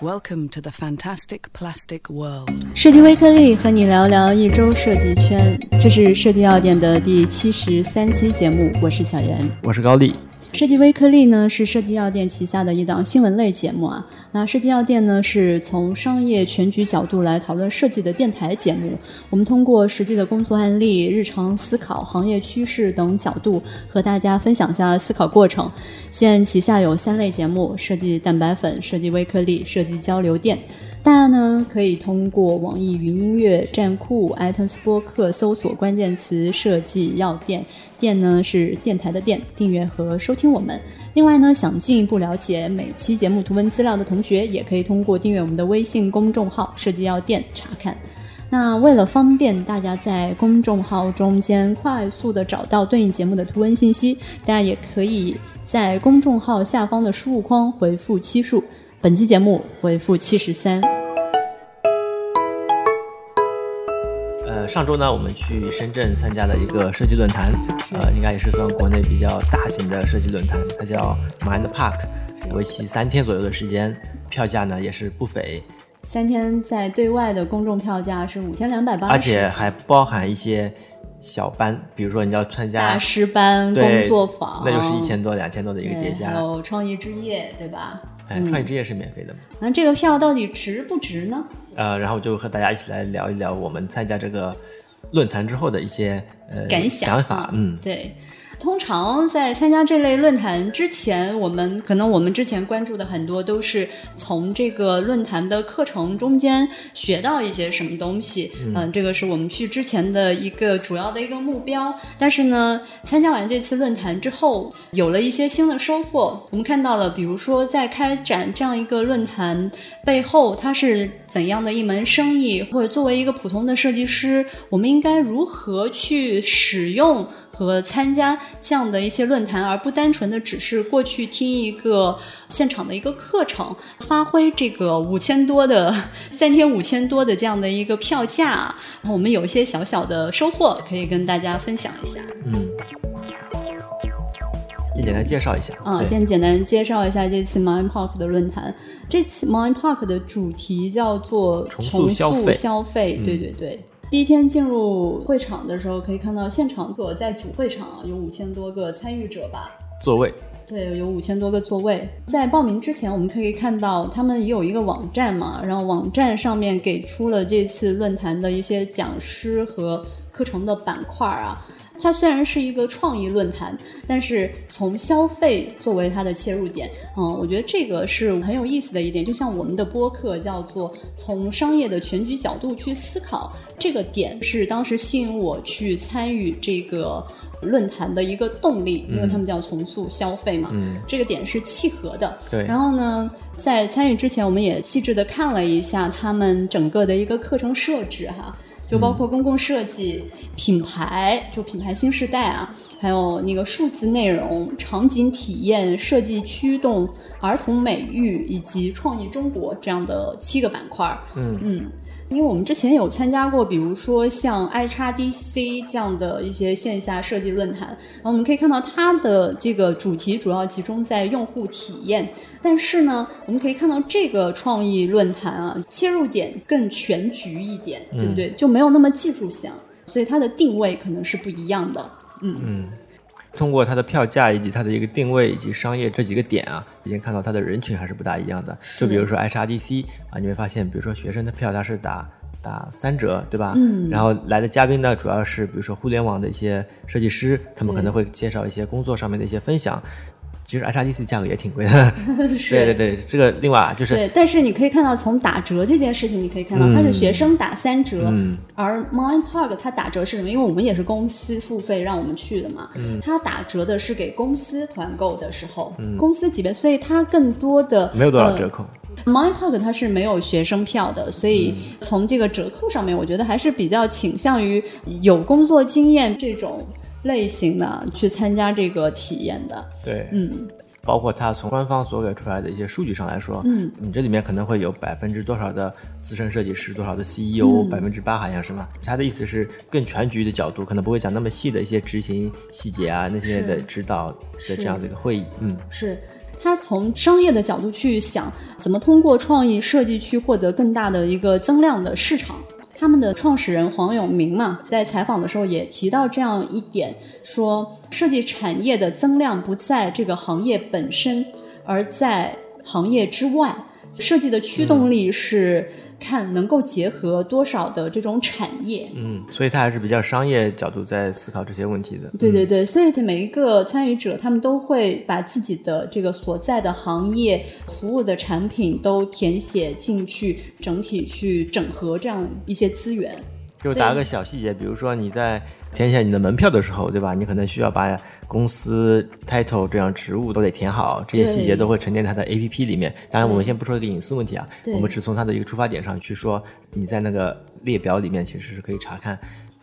Welcome to the fantastic plastic world. 设计微颗粒和你聊聊一周设计圈，这是设计要点的第七十三期节目，我是小严。我是高丽。设计微颗粒呢是设计药店旗下的一档新闻类节目啊。那设计药店呢是从商业全局角度来讨论设计的电台节目。我们通过实际的工作案例、日常思考、行业趋势等角度，和大家分享一下思考过程。现旗下有三类节目：设计蛋白粉、设计微颗粒、设计交流电。大家呢可以通过网易云音乐、站酷、iTunes 播客搜索关键词“设计药店”，店呢是电台的店，订阅和收听我们。另外呢，想进一步了解每期节目图文资料的同学，也可以通过订阅我们的微信公众号“设计药店”查看。那为了方便大家在公众号中间快速的找到对应节目的图文信息，大家也可以在公众号下方的输入框回复期数。本期节目回复七十三。上周呢，我们去深圳参加了一个设计论坛，呃，应该也是算国内比较大型的设计论坛，它叫 Mind Park，为期三天左右的时间，票价呢也是不菲。三天在对外的公众票价是五千两百八，而且还包含一些小班，比如说你要参加大师班、工作坊，那就是一千多、两千多的一个叠加。还有创意之夜，对吧？哎，创意之夜是免费的嘛？那这个票到底值不值呢？呃，然后就和大家一起来聊一聊我们参加这个论坛之后的一些呃感想想法。嗯，对。通常在参加这类论坛之前，我们可能我们之前关注的很多都是从这个论坛的课程中间学到一些什么东西，嗯，这个是我们去之前的一个主要的一个目标。但是呢，参加完这次论坛之后，有了一些新的收获。我们看到了，比如说在开展这样一个论坛背后，它是怎样的一门生意，或者作为一个普通的设计师，我们应该如何去使用。和参加这样的一些论坛，而不单纯的只是过去听一个现场的一个课程，发挥这个五千多的三天五千多的这样的一个票价，我们有一些小小的收获可以跟大家分享一下。嗯，先简单介绍一下。啊，先简单介绍一下这次 Mind Park 的论坛。这次 Mind Park 的主题叫做重塑消费。对对对。第一天进入会场的时候，可以看到现场我在主会场有五千多个参与者吧，座位，对，有五千多个座位。在报名之前，我们可以看到他们也有一个网站嘛，然后网站上面给出了这次论坛的一些讲师和课程的板块啊。它虽然是一个创意论坛，但是从消费作为它的切入点，嗯，我觉得这个是很有意思的一点。就像我们的播客叫做从商业的全局角度去思考，这个点是当时吸引我去参与这个论坛的一个动力，因为他们叫重塑消费嘛，这个点是契合的。对。然后呢，在参与之前，我们也细致的看了一下他们整个的一个课程设置哈。就包括公共设计、品牌，就品牌新时代啊，还有那个数字内容、场景体验、设计驱动、儿童美育以及创意中国这样的七个板块。嗯嗯。因为我们之前有参加过，比如说像 I 叉 DC 这样的一些线下设计论坛，然后我们可以看到它的这个主题主要集中在用户体验，但是呢，我们可以看到这个创意论坛啊，切入点更全局一点，对不对？就没有那么技术性，所以它的定位可能是不一样的。嗯嗯。通过它的票价以及它的一个定位以及商业这几个点啊，已经看到它的人群还是不大一样的。就比如说 HRDC 啊，你会发现，比如说学生的票它是打打三折，对吧？嗯。然后来的嘉宾呢，主要是比如说互联网的一些设计师，他们可能会介绍一些工作上面的一些分享。其实 HRDC 价格也挺贵的，对对对，这个另外就是对，但是你可以看到从打折这件事情，你可以看到它是学生打三折，而 Mind Park 它打折是什么？因为我们也是公司付费让我们去的嘛，它打折的是给公司团购的时候，公司级别，所以它更多的没有多少折扣。Mind Park 它是没有学生票的，所以从这个折扣上面，我觉得还是比较倾向于有工作经验这种。类型的去参加这个体验的，对，嗯，包括他从官方所给出来的一些数据上来说，嗯，你这里面可能会有百分之多少的资深设计师，多少的 CEO，百分之八好像是吗？他的意思是更全局的角度，可能不会讲那么细的一些执行细节啊那些的指导的这样的一个会议，嗯，是。他从商业的角度去想，怎么通过创意设计去获得更大的一个增量的市场。他们的创始人黄永明嘛，在采访的时候也提到这样一点，说设计产业的增量不在这个行业本身，而在行业之外。设计的驱动力是看能够结合多少的这种产业。嗯，所以它还是比较商业角度在思考这些问题的。对对对，所以每一个参与者，他们都会把自己的这个所在的行业服务的产品都填写进去，整体去整合这样一些资源。就打个小细节，比如说你在填写你的门票的时候，对吧？你可能需要把公司 title 这样职务都得填好，这些细节都会沉淀在它的 A P P 里面。当然，我们先不说这个隐私问题啊，我们只从它的一个出发点上去说，你在那个列表里面其实是可以查看。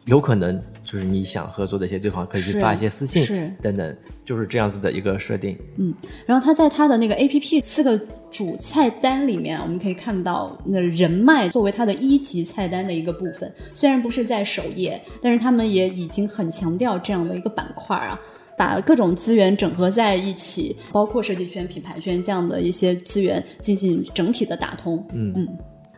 有可能就是你想合作的一些对方可以去发一些私信等等，就是这样子的一个设定。嗯，然后他在他的那个 A P P 四个主菜单里面，我们可以看到那人脉作为他的一级菜单的一个部分，虽然不是在首页，但是他们也已经很强调这样的一个板块啊，把各种资源整合在一起，包括设计圈、品牌圈这样的一些资源进行整体的打通。嗯嗯，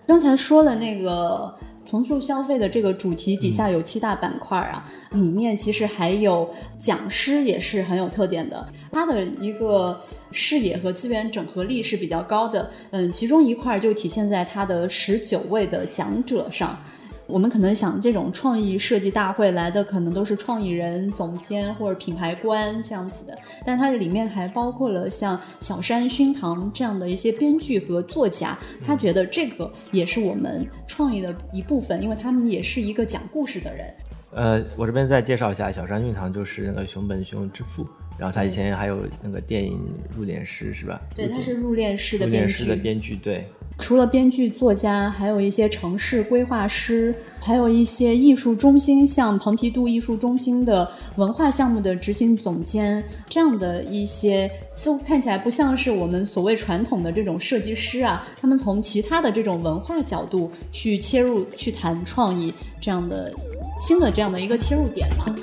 刚才说了那个。重塑消费的这个主题底下有七大板块啊，里面其实还有讲师也是很有特点的，他的一个视野和资源整合力是比较高的。嗯，其中一块就体现在他的十九位的讲者上。我们可能想，这种创意设计大会来的可能都是创意人、总监或者品牌官这样子的，但它里面还包括了像小山熏堂这样的一些编剧和作家，他觉得这个也是我们创意的一部分，因为他们也是一个讲故事的人。呃，我这边再介绍一下，小山熏堂就是那个熊本熊之父。然后他以前还有那个电影入殓师是吧？对，他是入殓师的编剧。的编剧对。除了编剧、作家，还有一些城市规划师，还有一些艺术中心，像蓬皮杜艺术中心的文化项目的执行总监，这样的一些似乎看起来不像是我们所谓传统的这种设计师啊，他们从其他的这种文化角度去切入去谈创意，这样的新的这样的一个切入点嘛。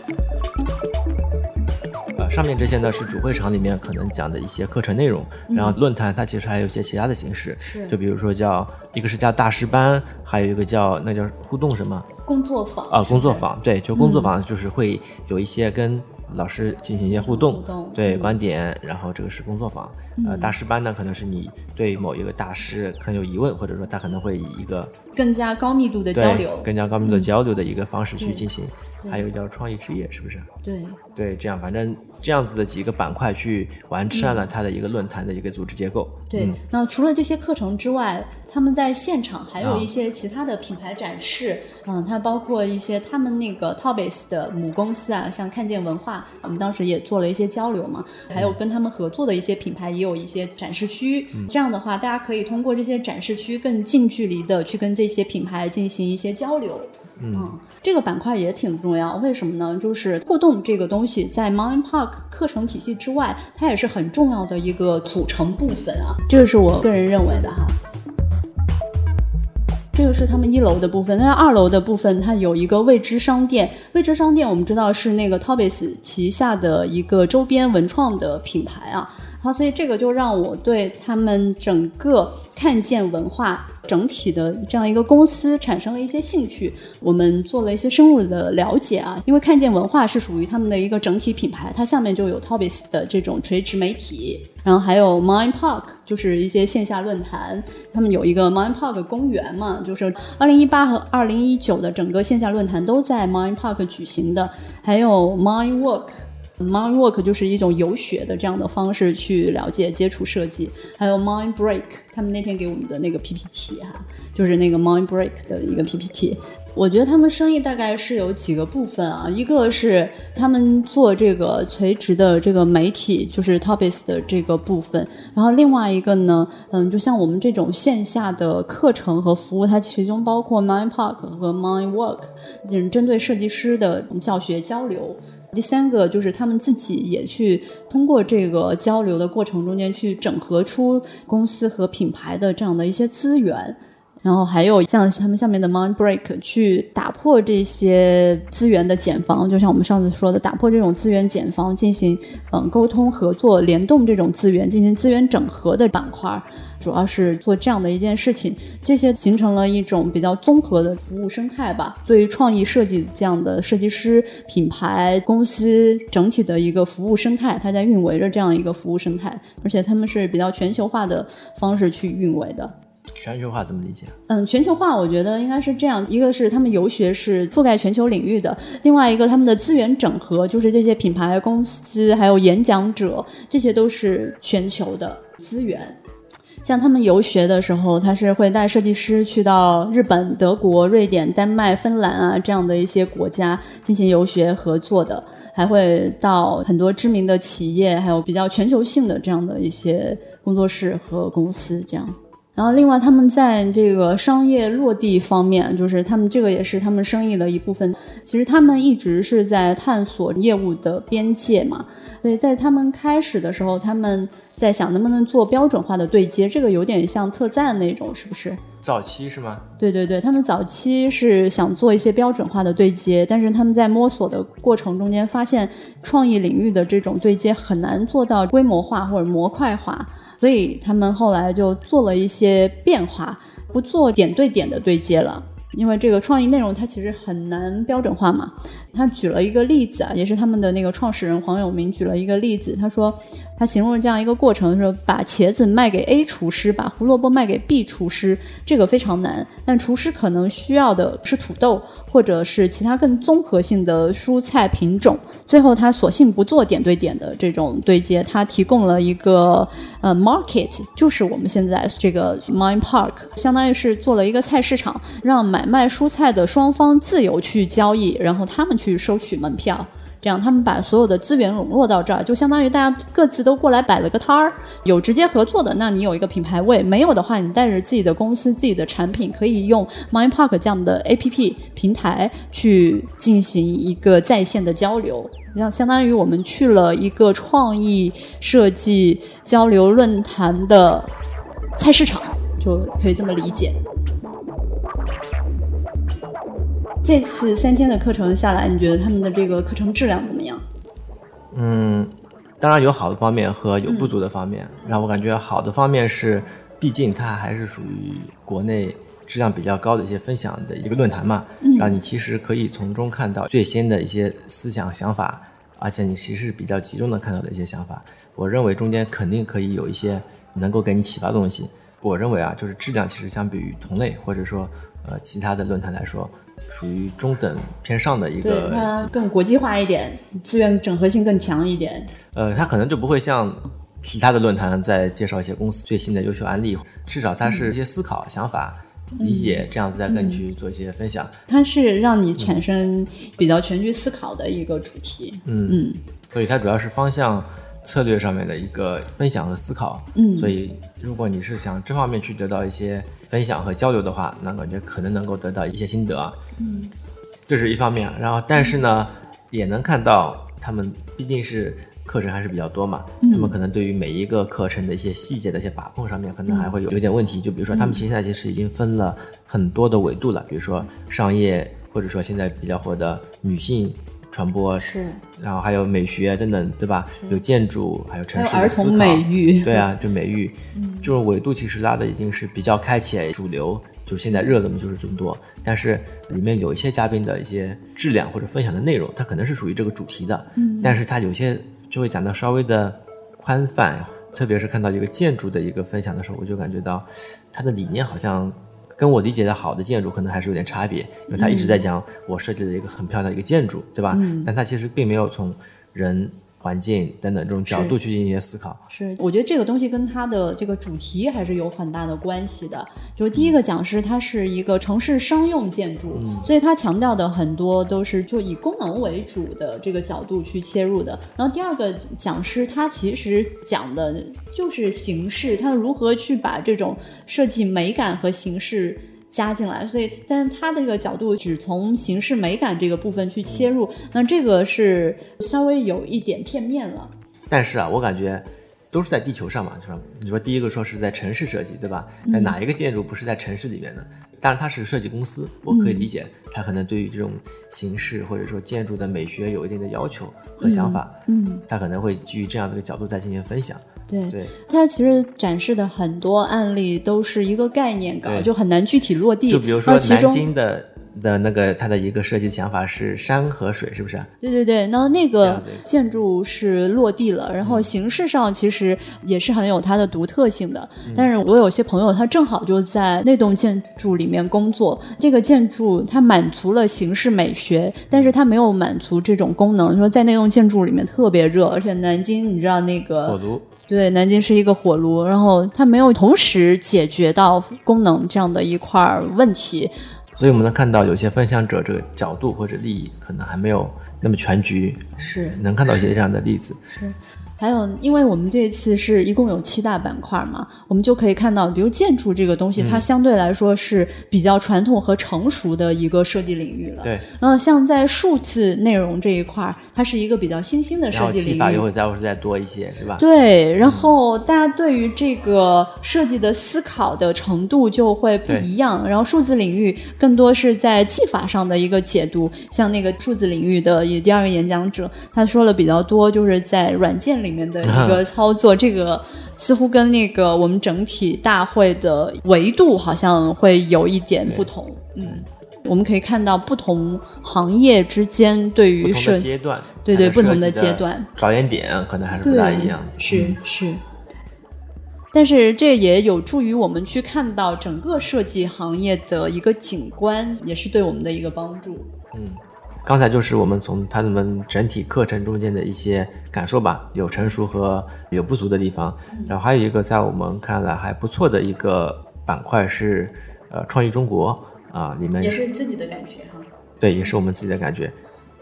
上面这些呢是主会场里面可能讲的一些课程内容，然后论坛它其实还有一些其他的形式，是就比如说叫一个是叫大师班，还有一个叫那叫互动什么工作坊啊工作坊对，就工作坊就是会有一些跟。老师进行一些互动，对观点，然后这个是工作坊。呃，大师班呢，可能是你对某一个大师很有疑问，或者说他可能会以一个更加高密度的交流，更加高密度的交流的一个方式去进行。还有叫创意之夜，是不是？对对，这样反正这样子的几个板块去完善了它的一个论坛的一个组织结构。对，那除了这些课程之外，他们在现场还有一些其他的品牌展示。嗯，它包括一些他们那个 Tobis 的母公司啊，像看见文化。我们当时也做了一些交流嘛，还有跟他们合作的一些品牌也有一些展示区。这样的话，大家可以通过这些展示区更近距离的去跟这些品牌进行一些交流。嗯，这个板块也挺重要，为什么呢？就是互动这个东西在 Mind Park 课程体系之外，它也是很重要的一个组成部分啊。这个是我个人认为的哈。这个是他们一楼的部分，那二楼的部分它有一个未知商店。未知商店我们知道是那个 Tobis 旗下的一个周边文创的品牌啊，好，所以这个就让我对他们整个看见文化整体的这样一个公司产生了一些兴趣。我们做了一些深入的了解啊，因为看见文化是属于他们的一个整体品牌，它下面就有 Tobis 的这种垂直媒体。然后还有 Mind Park，就是一些线下论坛，他们有一个 Mind Park 公园嘛，就是二零一八和二零一九的整个线下论坛都在 Mind Park 举行的。还有 Mind Mind Work 就是一种游学的这样的方式去了解、接触设计。还有 Mind Break，他们那天给我们的那个 PPT 哈，就是那个 Mind Break 的一个 PPT。我觉得他们生意大概是有几个部分啊，一个是他们做这个垂直的这个媒体，就是 Topics 的这个部分，然后另外一个呢，嗯，就像我们这种线下的课程和服务，它其中包括 Mind Park 和 Mind Work，嗯，针对设计师的教学交流。第三个就是他们自己也去通过这个交流的过程中间去整合出公司和品牌的这样的一些资源。然后还有像他们下面的 Mind Break 去打破这些资源的茧房，就像我们上次说的，打破这种资源茧房，进行嗯沟通合作、联动这种资源，进行资源整合的板块。主要是做这样的一件事情，这些形成了一种比较综合的服务生态吧。对于创意设计这样的设计师、品牌、公司整体的一个服务生态，它在运维着这样一个服务生态，而且他们是比较全球化的方式去运维的。全球化怎么理解？嗯，全球化我觉得应该是这样：一个是他们游学是覆盖全球领域的，另外一个他们的资源整合，就是这些品牌公司还有演讲者，这些都是全球的资源。像他们游学的时候，他是会带设计师去到日本、德国、瑞典、丹麦、芬兰啊这样的一些国家进行游学合作的，还会到很多知名的企业，还有比较全球性的这样的一些工作室和公司这样。然后，另外他们在这个商业落地方面，就是他们这个也是他们生意的一部分。其实他们一直是在探索业务的边界嘛。所以，在他们开始的时候，他们在想能不能做标准化的对接，这个有点像特赞那种，是不是？早期是吗？对对对，他们早期是想做一些标准化的对接，但是他们在摸索的过程中间发现，创意领域的这种对接很难做到规模化或者模块化。所以他们后来就做了一些变化，不做点对点的对接了，因为这个创意内容它其实很难标准化嘛。他举了一个例子啊，也是他们的那个创始人黄永明举了一个例子，他说他形容了这样一个过程，说把茄子卖给 A 厨师，把胡萝卜卖给 B 厨师，这个非常难，但厨师可能需要的是土豆。或者是其他更综合性的蔬菜品种，最后他索性不做点对点的这种对接，他提供了一个呃 market，就是我们现在这个 Mind Park，相当于是做了一个菜市场，让买卖蔬菜的双方自由去交易，然后他们去去收取门票。这样，他们把所有的资源笼络到这儿，就相当于大家各自都过来摆了个摊儿。有直接合作的，那你有一个品牌位；没有的话，你带着自己的公司、自己的产品，可以用 Mind Park 这样的 APP 平台去进行一个在线的交流。像相当于我们去了一个创意设计交流论坛的菜市场，就可以这么理解。这次三天的课程下来，你觉得他们的这个课程质量怎么样？嗯，当然有好的方面和有不足的方面。让我感觉好的方面是，毕竟它还是属于国内质量比较高的一些分享的一个论坛嘛，然后你其实可以从中看到最新的一些思想想法，而且你其实是比较集中的看到的一些想法。我认为中间肯定可以有一些能够给你启发的东西。我认为啊，就是质量其实相比于同类或者说呃其他的论坛来说。属于中等偏上的一个，对它更国际化一点，资源整合性更强一点。呃，它可能就不会像其他的论坛在介绍一些公司最新的优秀案例，至少它是一些思考、想法、理解这样子再跟你去做一些分享。它是让你产生比较全局思考的一个主题。嗯嗯，所以它主要是方向。策略上面的一个分享和思考，嗯，所以如果你是想这方面去得到一些分享和交流的话，那感觉可能能够得到一些心得，嗯，这是一方面。然后，但是呢，也能看到他们毕竟是课程还是比较多嘛，他们可能对于每一个课程的一些细节的一些把控上面，可能还会有有点问题。就比如说，他们现在其实已经分了很多的维度了，比如说商业，或者说现在比较火的女性。传播是，然后还有美学等等，对吧？有建筑，还有城市儿童美育，对啊，就美育，就是维度其实拉的已经是比较开启，主流就现在热的嘛，就是这么多。但是里面有一些嘉宾的一些质量或者分享的内容，它可能是属于这个主题的，嗯，但是它有些就会讲到稍微的宽泛，特别是看到一个建筑的一个分享的时候，我就感觉到它的理念好像。跟我理解的好的建筑可能还是有点差别，因为他一直在讲我设计的一个很漂亮的一个建筑，对吧？嗯。但他其实并没有从人、环境等等这种角度去进行一些思考。是，我觉得这个东西跟它的这个主题还是有很大的关系的。就是第一个讲师，它是一个城市商用建筑，所以它强调的很多都是就以功能为主的这个角度去切入的。然后第二个讲师，他其实讲的。就是形式，他如何去把这种设计美感和形式加进来？所以，但是它的这个角度只从形式美感这个部分去切入，那这个是稍微有一点片面了。但是啊，我感觉都是在地球上嘛，是吧？你说第一个说是在城市设计，对吧？但哪一个建筑不是在城市里面呢？当然它是设计公司，我可以理解，它可能对于这种形式或者说建筑的美学有一定的要求和想法，嗯，它可能会基于这样的一个角度再进行分享。对，对，它其实展示的很多案例都是一个概念稿，就很难具体落地。就比如说南京的的那个它的一个设计想法是山和水，是不是？对对对，然后那个建筑是落地了，然后形式上其实也是很有它的独特性的。嗯但是我有些朋友他正好就在那栋建筑里面工作，这个建筑它满足了形式美学，但是它没有满足这种功能。说在那栋建筑里面特别热，而且南京你知道那个火炉，对，南京是一个火炉，然后它没有同时解决到功能这样的一块儿问题。所以我们能看到有些分享者这个角度或者利益可能还没有那么全局，是能看到一些这样的例子。是，还有，因为我们这次是一共有七大板块嘛，我们就可以看到，比如建筑这个东西，嗯它相对来说是比较传统和成熟的一个设计领域了。对，然后像在数字内容这一块儿，它是一个比较新兴的设计领域。技法又会再会再多一些，是吧？对，然后大家对于这个设计的思考的程度就会不一样。然后数字领域更多是在技法上的一个解读，像那个数字领域的也第二个演讲者，他说了比较多，就是在软件里面的一个操作，这个似乎跟那个我们整体大会的维度好像会有一点不同。嗯。我们可以看到不同行业之间对于设的阶段，对对不同的阶段着眼点可能还是不对，大一样。是嗯是。但是这也有助于我们去看到整个设计行业的一个景观，也是对我们的一个帮助。嗯，刚才就是我们从他们整体课程中间的一些感受吧，有成熟和有不足的地方。然后还有一个在我们看来还不错的一个板块是呃创意中国啊，里面也是自己的感觉哈。对，也是我们自己的感觉。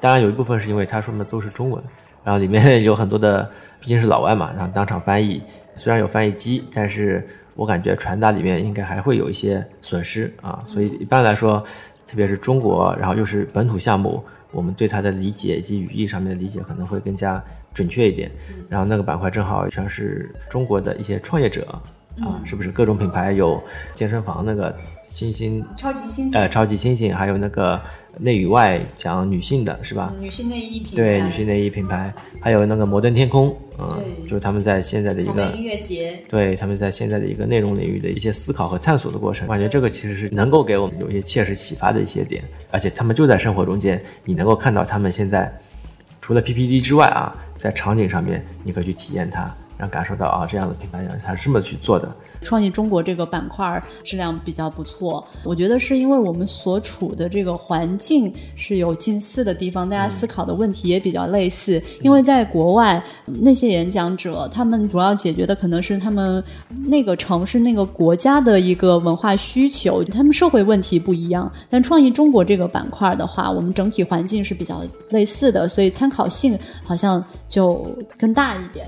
当然有一部分是因为他说的都是中文，然后里面有很多的毕竟是老外嘛，然后当场翻译，虽然有翻译机，但是我感觉传达里面应该还会有一些损失啊。所以一般来说，特别是中国，然后又是本土项目，我们对它的理解以及语义上面的理解可能会更加准确一点。然后那个板块正好全是中国的一些创业者啊，是不是各种品牌有健身房那个星星超级星星。呃，超级星星，还有那个内与外讲女性的是吧？女性内衣品牌。对，女性内衣品牌，还有那个摩登天空，嗯、就是他们在现在的一个音乐节，对他们在现在的一个内容领域的一些思考和探索的过程，我感觉这个其实是能够给我们有一些切实启发的一些点，而且他们就在生活中间，你能够看到他们现在除了 PPT 之外啊，在场景上面你可以去体验它，然后感受到啊这样的品牌它是这么去做的，创意中国这个板块质量比较不错，我觉得是因为我们所处的这个环境是有近似的地方，大家思考的问题也比较类似。因为在国外，那些演讲者他们主要解决的可能是他们那个城市、那个国家的一个文化需求，他们社会问题不一样。但创意中国这个板块的话，我们整体环境是比较类似的，所以参考性好像就更大一点。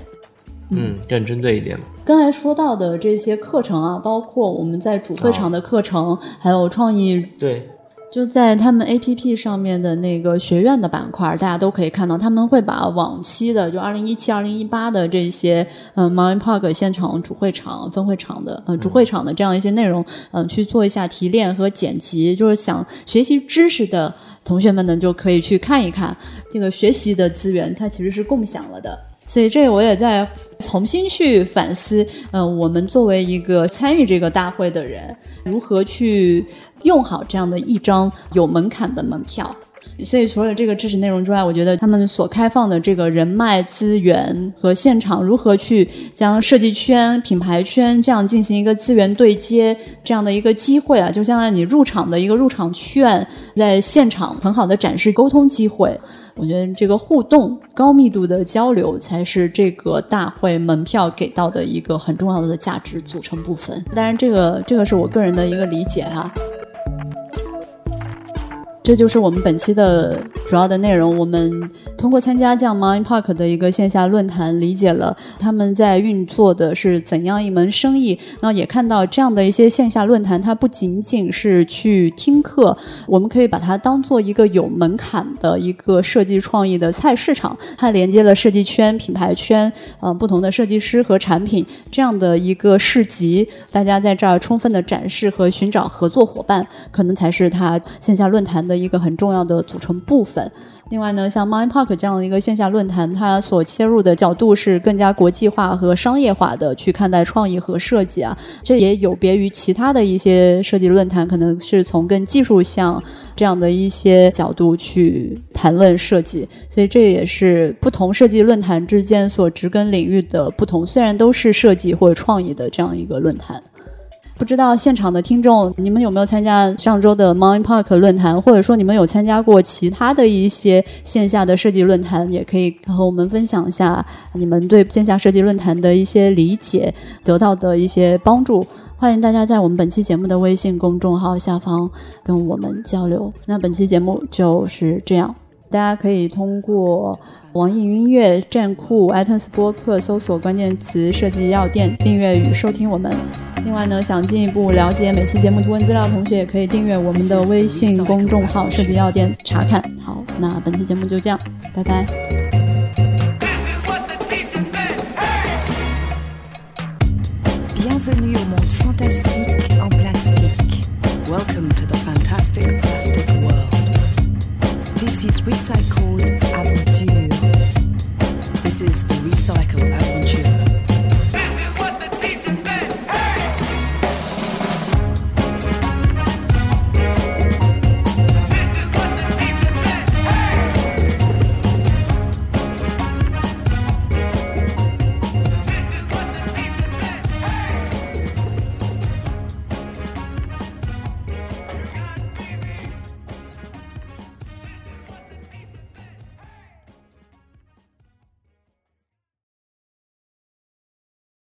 嗯，更针对一点。刚才说到的这些课程啊，包括我们在主会场的课程，还有创意，对，就在他们 APP 上面的那个学院的板块，大家都可以看到，他们会把往期的就二零一七、二零一八的这些，嗯、m o n Park 现场主会场、分会场的，呃，主会场的这样一些内容，嗯、去做一下提炼和剪辑，就是想学习知识的同学们呢，就可以去看一看这个学习的资源，它其实是共享了的。所以这我也在重新去反思，呃，我们作为一个参与这个大会的人，如何去用好这样的一张有门槛的门票。所以除了这个知识内容之外，我觉得他们所开放的这个人脉资源和现场如何去将设计圈、品牌圈这样进行一个资源对接这样的一个机会啊，就相当于你入场的一个入场券，在现场很好的展示沟通机会。我觉得这个互动、高密度的交流才是这个大会门票给到的一个很重要的价值组成部分。当然，这个这个是我个人的一个理解哈、这就是我们本期的主要的内容。我们通过参加这样 Mind Park 的一个线下论坛，理解了他们在运作的是怎样一门生意。那也看到这样的一些线下论坛，它不仅仅是去听课，我们可以把它当做一个有门槛的一个设计创意的菜市场。它连接了设计圈、品牌圈，呃，不同的设计师和产品这样的一个市集。大家在这儿充分的展示和寻找合作伙伴，可能才是它线下论坛的。一个很重要的组成部分。另外呢，像 Mind Park 这样的一个线下论坛，它所切入的角度是更加国际化和商业化的去看待创意和设计啊。这也有别于其他的一些设计论坛，可能是从更技术向这样的一些角度去谈论设计。所以这也是不同设计论坛之间所植根领域的不同。虽然都是设计或者创意的这样一个论坛。不知道现场的听众，你们有没有参加上周的 Mind Park 论坛，或者说你们有参加过其他的一些线下的设计论坛，也可以和我们分享一下你们对线下设计论坛的一些理解，得到的一些帮助。欢迎大家在我们本期节目的微信公众号下方跟我们交流。那本期节目就是这样，大家可以通过网易云音乐、站酷、iTunes 播客搜索关键词“设计药店”，订阅与收听我们。另外呢，想进一步了解每期节目图文资料的同学，也可以订阅我们的微信公众号“设计药店”查看。好，那本期节目就这样，拜拜。Welcome to the fantastic recycled aventure. This is the recycle.